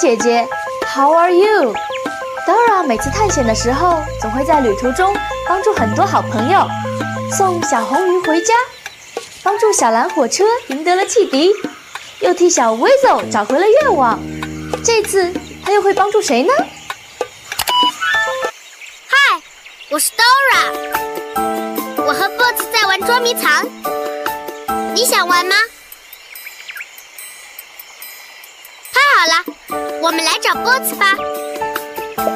姐姐，How are you？Dora 每次探险的时候，总会在旅途中帮助很多好朋友，送小红鱼回家，帮助小蓝火车赢得了汽笛，又替小 Weasel 找回了愿望。这次他又会帮助谁呢？嗨，我是 Dora，我和 Boots 在玩捉迷藏，你想玩吗？好了，我们来找 Boots 吧。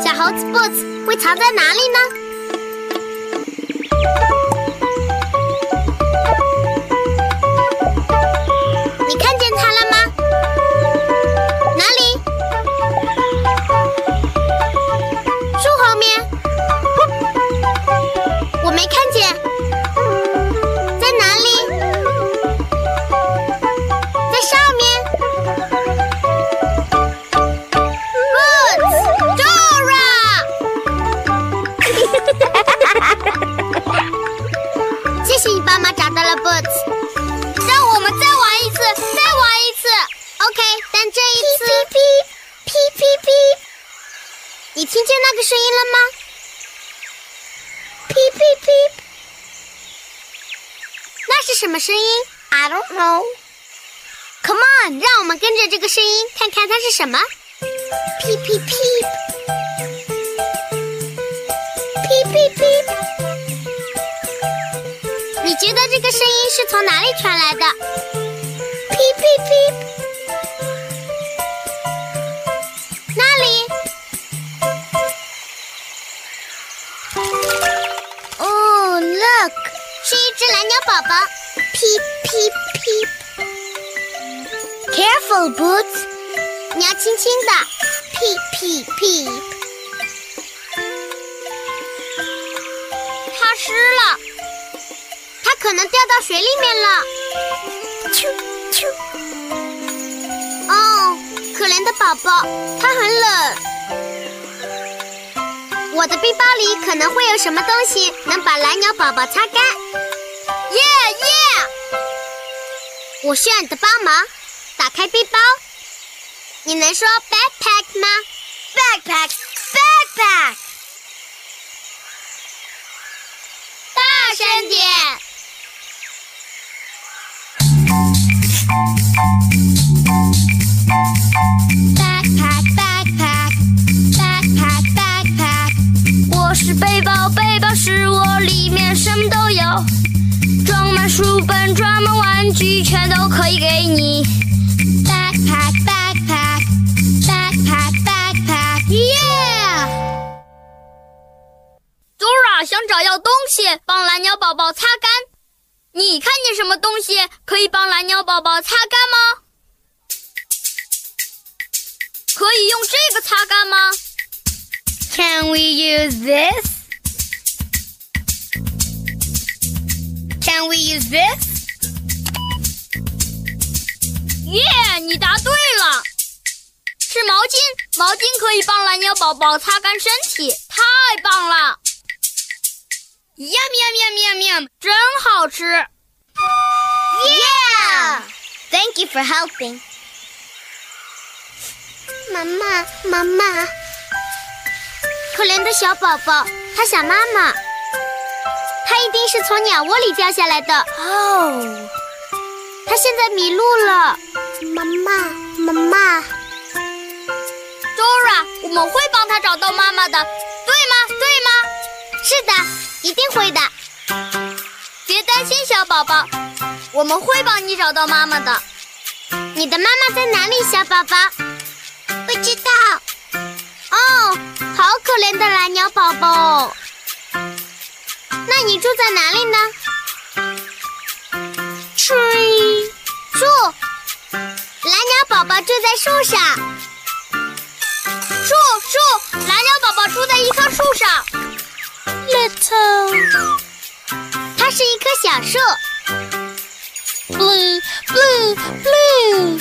小猴子 Boots 会藏在哪里呢？什么。噼噼噼！噼噼噼！你觉得这个声音是从哪里传来的？噼噼噼！宝宝，噼噼噼，Careful boots，你要轻轻的，屁屁屁。它湿了，它可能掉到水里面了。啾啾。哦，可怜的宝宝，它很冷。我的背包里可能会有什么东西能把蓝鸟宝宝擦干。耶耶！我需要你的帮忙，打开背包。你能说 backpack 吗？backpack，backpack。大声点！backpack，backpack，backpack，backpack。我是背包，背包是我，里面什么都有。装满书本，装满玩具，全都可以给你。想找要东西帮蓝鸟宝宝擦干，你看见什么东西可以帮蓝鸟宝宝擦干吗？可以用这个擦干吗？Can we use this? Can we use this? Yeah，你答对了，是毛巾，毛巾可以帮蓝鸟宝宝擦干身体，太棒了！Yum yum yum yum yum，真好吃！Yeah，Thank you for helping。妈妈，妈妈，可怜的小宝宝，他想妈妈。他一定是从鸟窝里掉下来的哦。他现在迷路了，妈妈，妈妈，Dora，我们会帮他找到妈妈的，对吗？对吗？是的，一定会的。别担心，小宝宝，我们会帮你找到妈妈的。你的妈妈在哪里，小宝宝？不知道。哦，好可怜的蓝鸟宝宝。那你住在哪里呢？Tree，树。蓝鸟宝宝住在树上。树树，蓝鸟宝宝住在一棵树上。Little，它是一棵小树。blue blue blue，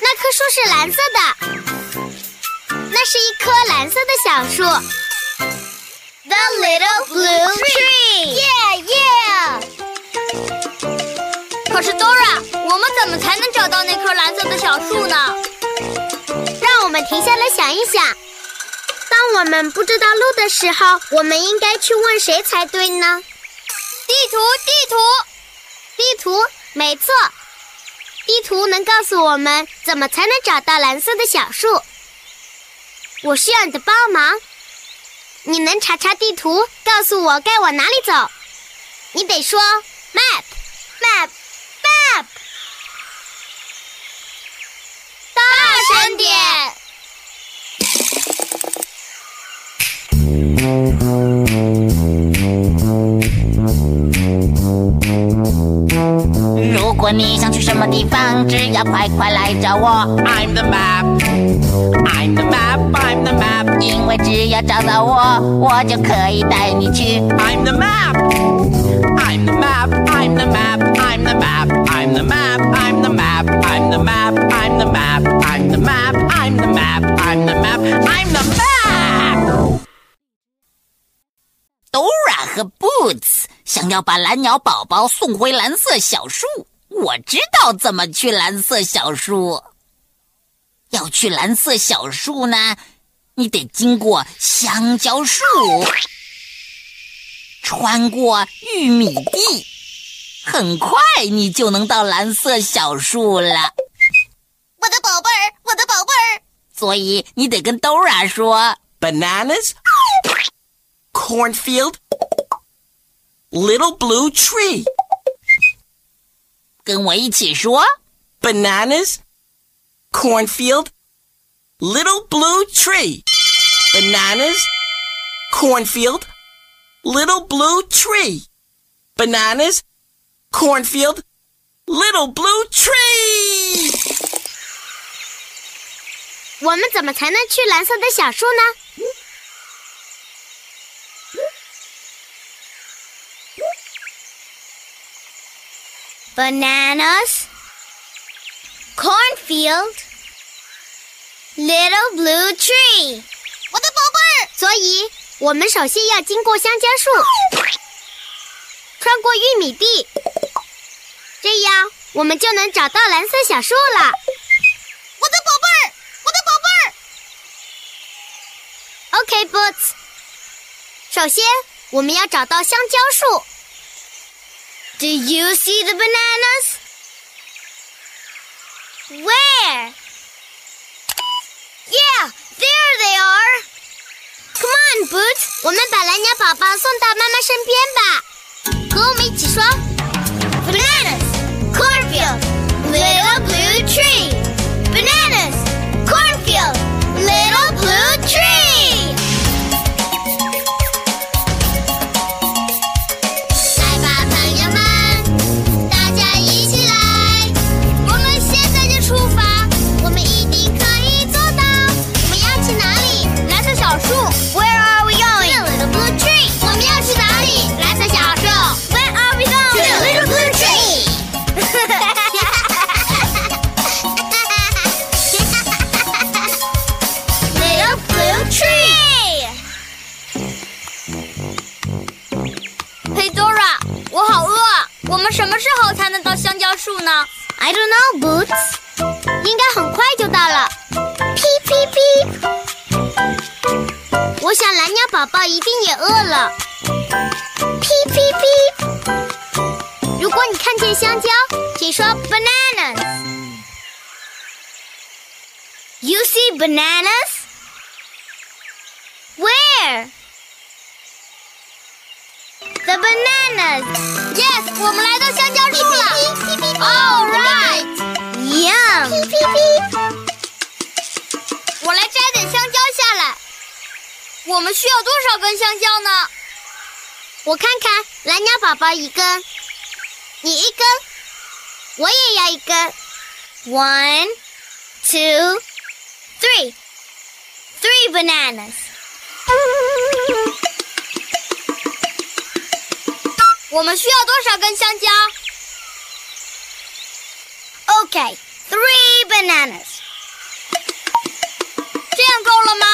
那棵树是蓝色的。那是一棵蓝色的小树。The little blue tree. Yeah, yeah. 可是 Dora，我们怎么才能找到那棵蓝色的小树呢？让我们停下来想一想。当我们不知道路的时候，我们应该去问谁才对呢？地图，地图，地图，没错，地图能告诉我们怎么才能找到蓝色的小树。我需要你的帮忙，你能查查地图，告诉我该往哪里走？你得说 map map map，大声点。如果你想去什么地方，只要快快来找我。I'm the map. I'm the map. I'm the map. 因为只要找到我，我就可以带你去。I'm the map. I'm the map. I'm the map. I'm the map. I'm the map. I'm the map. I'm the map. I'm the map. I'm the map. I'm the map. I'm the map. I'm the map. Dora 和 Boots 想要把蓝鸟宝宝送回蓝色小树。我知道怎么去蓝色小树。要去蓝色小树呢，你得经过香蕉树，穿过玉米地，很快你就能到蓝色小树了。我的宝贝儿，我的宝贝儿，所以你得跟 Dora 说。Bananas. Cornfield. Little blue tree. 跟我一起说 Bananas. Cornfield. Little blue tree. Bananas. Cornfield. Little blue tree. Bananas. Cornfield. Little blue tree. 我们怎么才能去蓝色的小树呢 ？Bananas, cornfield, little blue tree。我的宝贝儿！所以，我们首先要经过香蕉树，穿过玉米地，这样我们就能找到蓝色小树了。我的宝贝儿，我的宝贝儿。OK, Boots。首先，我们要找到香蕉树。Do you see the bananas? Where? Yeah, there they are. Come on, Boots，我们把蓝鸟宝宝送到妈妈身边吧。和我们一起说：Bananas, cornfield, little blue tree. bananas? Where? The banana. bananas. Yes，我们来到香蕉树了。All right， Yum. 我来摘点香蕉下来。我们需要多少根香蕉呢？我看看，蓝鸟宝宝一根，你一根，我也要一根。One, two, three, three bananas. 我们需要多少根香蕉？ Okay, three bananas. 这样够了吗？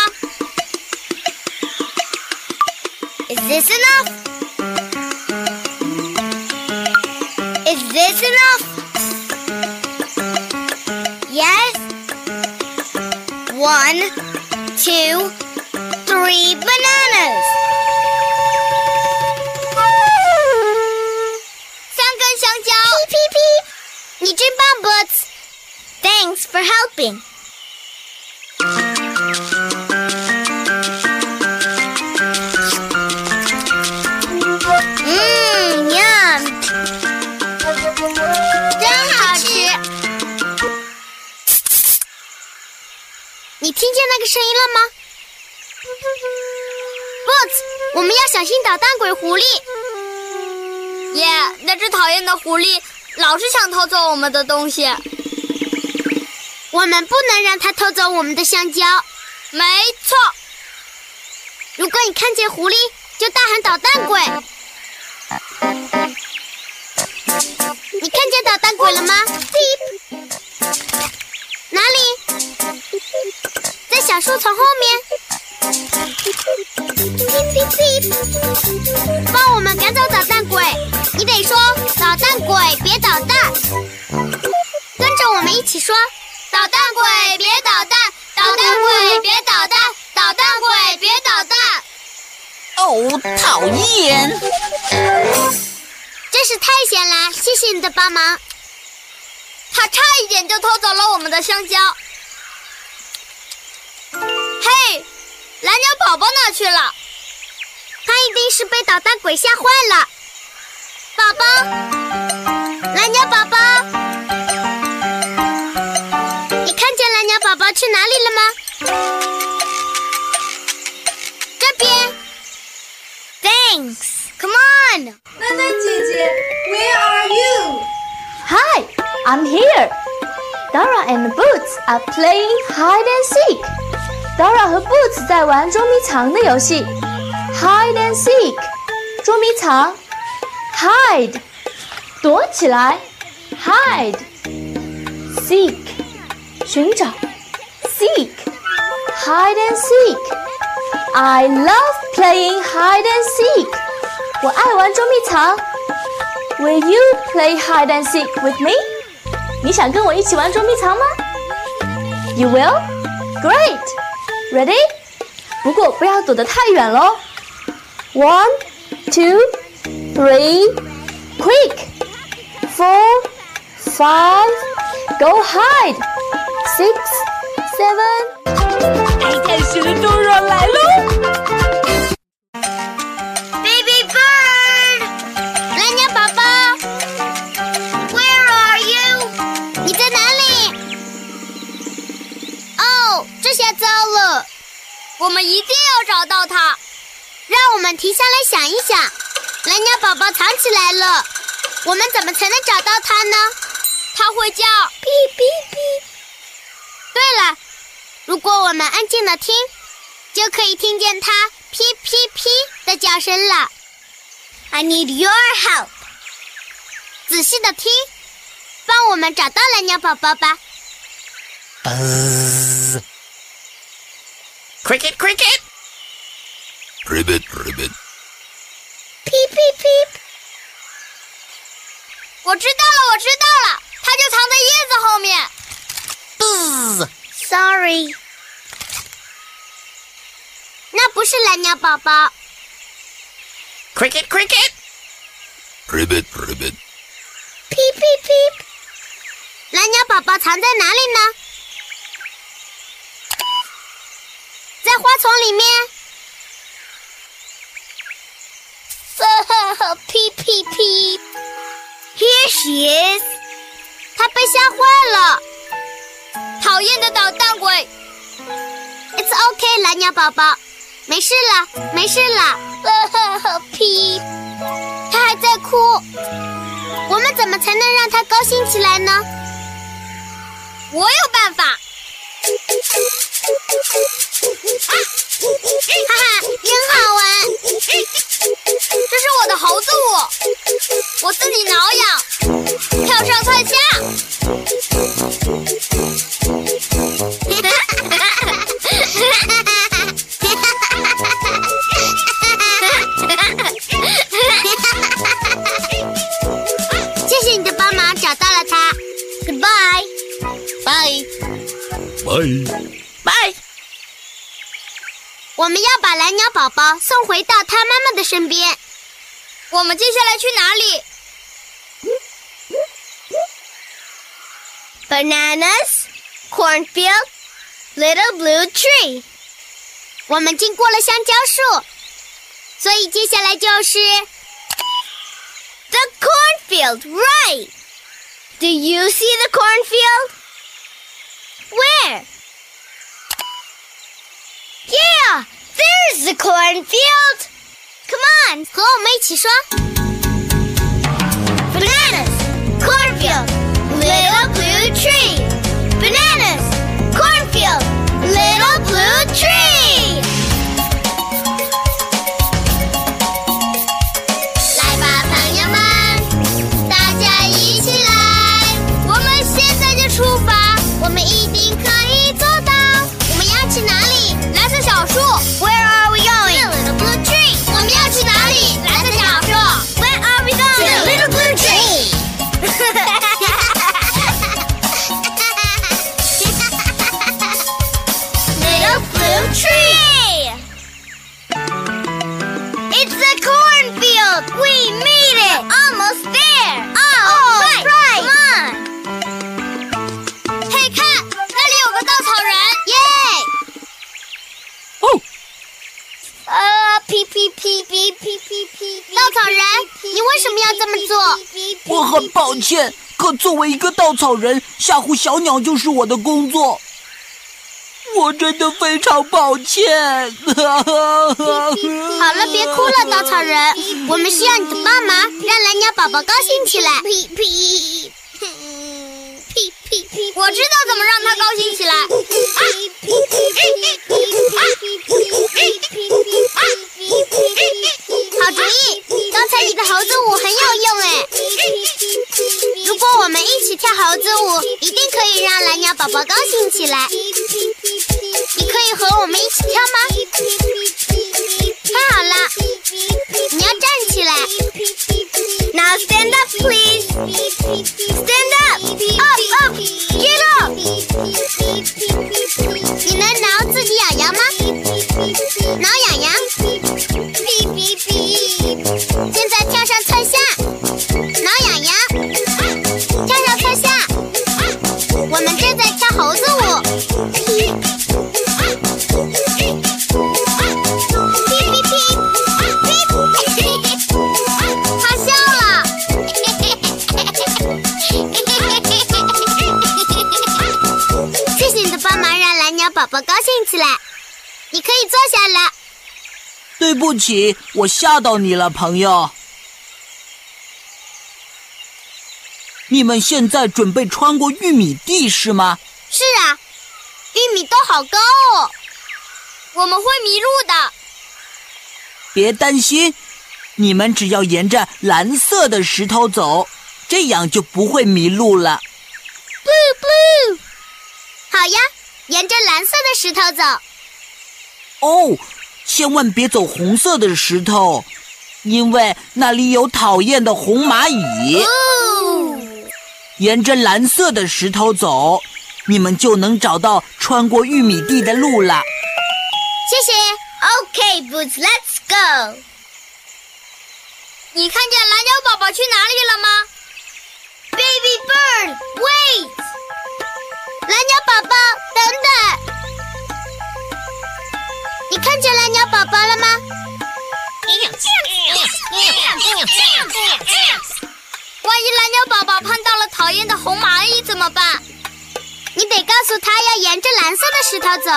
Is this enough? One, two, three bananas. 三根香蕉。Peep, peep, peep. 你真棒，Boots. Thanks for helping. 个声音了吗？Boots，我们要小心捣蛋鬼狐狸。耶、那只讨厌的狐狸老是想偷走我们的东西。我们不能让它偷走我们的香蕉。没错，如果你看见狐狸，就大喊捣蛋鬼。你看见捣蛋鬼了吗哪里？小树丛后面。帮我们赶走捣蛋鬼。你得说捣蛋鬼别捣蛋，跟着我们一起说捣蛋鬼别捣蛋，捣蛋鬼别捣蛋，捣蛋鬼别捣蛋。哦，讨厌！真是太险了，谢谢你的帮忙。他差一点就偷走了我们的香蕉。嘿，蓝鸟宝宝哪去了？他一定是被捣蛋鬼吓坏了。宝宝，蓝鸟宝宝，你看见蓝鸟宝宝去哪里了吗？这边。Thanks. Come on. 囡囡姐姐，Where are you? Hi, I'm here. Dora and Boots are playing hide and seek. Dora 和 Boots 在玩捉迷藏的游戏。Hide and seek，捉迷藏。Hide，躲起来。Hide。Seek，寻找。Seek。Hide and seek. I love playing hide and seek. 我爱玩捉迷藏。Will you play hide and seek with me? 你想跟我一起玩捉迷藏吗？You will? Great! Ready? 不过不要躲得太远喽。One, two, three, quick! Four, five, go hide! Six, seven. 爱探险的 Dora 来喽！我们一定要找到它。让我们停下来想一想，蓝鸟宝宝藏起来了，我们怎么才能找到它呢？它会叫。哔哔哔。对了，如果我们安静的听，就可以听见它噼噼噼的叫声了。I need your help。仔细的听，帮我们找到蓝鸟宝宝吧。Buzz. Cricket, cricket. Ribbit, ribbit. 噼噼噼。我知道了，我知道了，它就藏在叶子后面。 Buzz. Sorry，那不是蓝鸟宝宝。 Cricket, cricket. Ribbit, ribbit. 噼噼噼。蓝鸟宝宝藏在哪里呢？ 在花丛里面，哈哈哈！P P P，Here she is，他被吓坏了，讨厌的捣蛋鬼！It's OK，蓝鸟宝宝，没事了，没事了。哈哈哈！P，他还在哭，我们怎么才能让他高兴起来呢？我有办法。啊哈哈，真好玩！这是我的猴子舞，我自己挠痒，跳上蹿下。谢谢你的帮忙，找到了他。Goodbye。我们要把蓝鸟宝宝送回到他妈妈的身边。我们接下来去哪里？Bananas, cornfield, little blue tree。我们经过了香蕉树，所以接下来就是 the cornfield. Right? Do you see the cornfield? Where? Yeah, there's the cornfield. Come on，和我们一起说：Bananas, cornfield, little blue tree. Bananas, 你为什么要这么做？我很抱歉，可作为一个稻草人，吓唬小鸟就是我的工作。我真的非常抱歉。好了，别哭了，稻草人，我们需要你的帮忙，让蓝鸟宝宝高兴起来。我知道怎么让他高兴起来啊。好主意！刚才你的猴子舞很有用哎。如果我们一起跳猴子舞，一定可以让蓝鸟宝宝高兴起来。你可以和我们一起跳吗？太好了，你要站起来。Now stand up, please. Stand up, up, up. 不起，我吓到你了，朋友。你们现在准备穿过玉米地是吗？是啊，玉米都好高哦。我们会迷路的。别担心，你们只要沿着蓝色的石头走，这样就不会迷路了。Blue blue，好呀，沿着蓝色的石头走。哦，千万别走红色的石头，因为那里有讨厌的红蚂蚁。哦，沿着蓝色的石头走，你们就能找到穿过玉米地的路了。谢谢。OK, Boots, let's go。你看见蓝鸟宝宝去哪里了吗 Baby bird, wait！蓝鸟宝宝，等等！你看见蓝鸟宝宝了吗？万一蓝鸟宝宝碰到了讨厌的红蚂蚁怎么办？你得告诉他要沿着蓝色的石头走。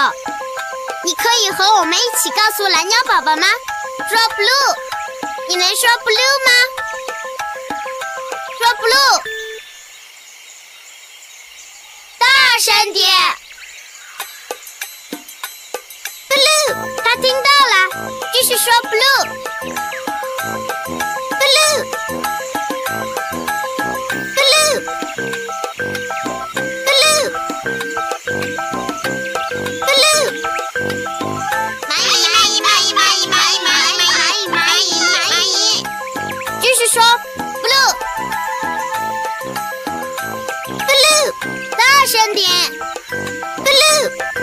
你可以和我们一起告诉蓝鸟宝宝吗？说 blue，你能说 blue 吗？说 blue，大声点。继续说 blue。blue。说 blue，blue，大声点，blue，blue，blue，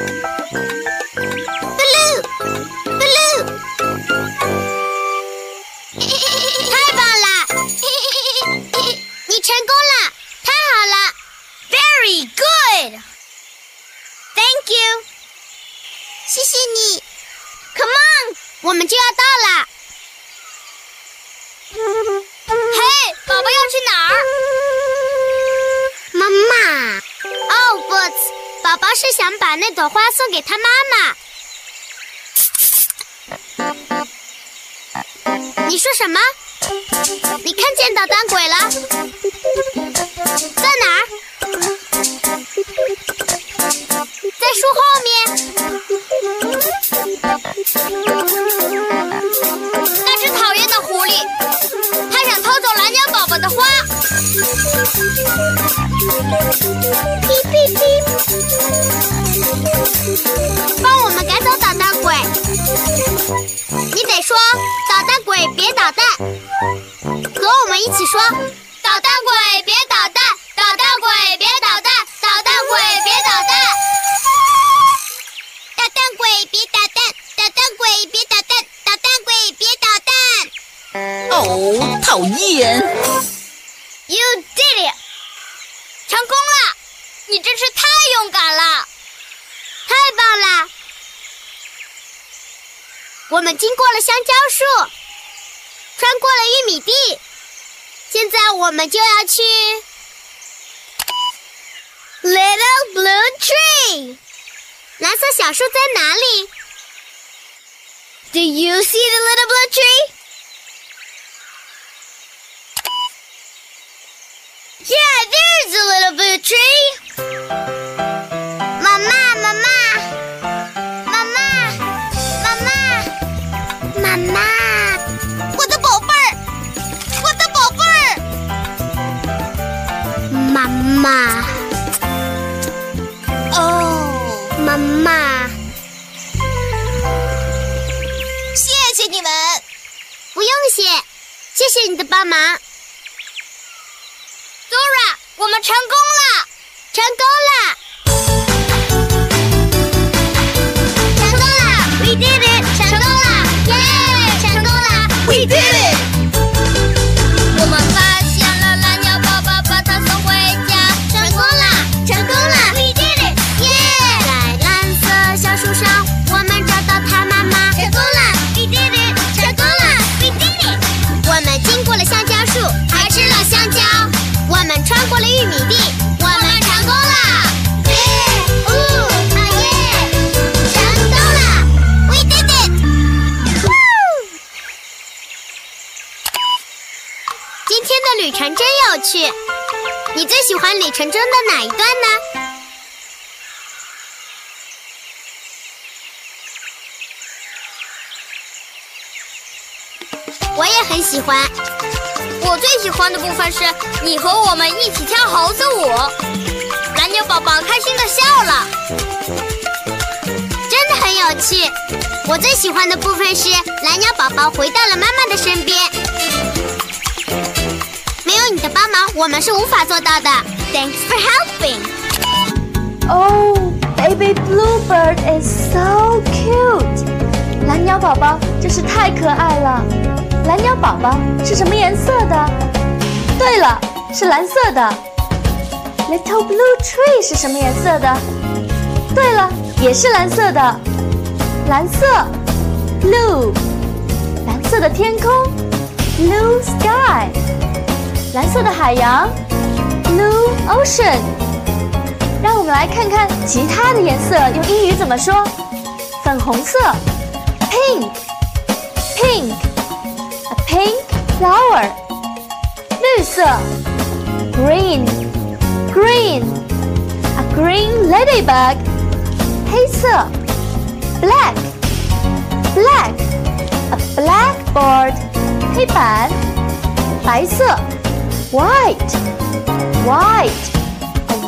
给他妈妈。你说什么？你看见捣蛋鬼了？在哪儿？在树后面。别捣蛋，和我们一起说。米地，现在我们就要去 Little Blue Tree。蓝色小树在哪里？Do you see the little blue tree? Yeah, there's a little blue tree. 你的帮忙。，Zora，我们成功了，成功了，穿过了玉米地，我们成功了！耶！哦，啊耶！成功了！We did it！今天的旅程真有趣，你最喜欢旅程中的哪一段呢？我也很喜欢。我最喜欢的部分是你和我们一起跳猴子舞，蓝鸟宝宝开心的笑了，真的很有趣。我最喜欢的部分是蓝鸟宝宝回到了妈妈的身边，没有你的帮忙，我们是无法做到的。Thanks for helping. Oh, baby bluebird is so cute. 蓝鸟宝宝真是太可爱了。蓝鸟宝宝是什么颜色的？对了，是蓝色的。Little blue tree 是什么颜色的？对了，也是蓝色的。蓝色，blue。蓝色的天空，blue sky。蓝色的海洋，blue ocean。让我们来看看其他的颜色用英语怎么说。粉红色，pink，pink flower。绿色，green，green，a green ladybug。黑色，black，black，a blackboard。黑板。白色，white，white，a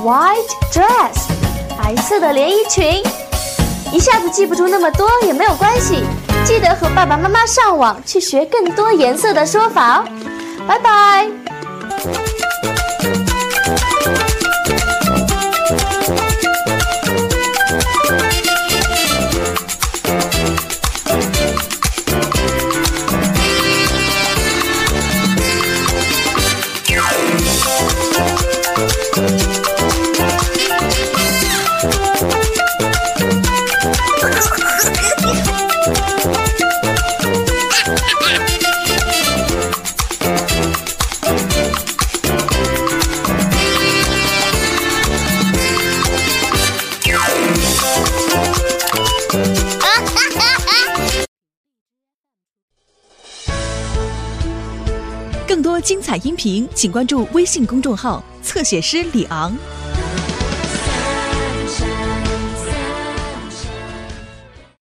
white dress。白色的连衣裙。一下子记不住那么多也没有关系， 记得和爸爸妈妈上网去学更多颜色的说法哦。拜拜。请关注微信公众号“侧写师李昂”。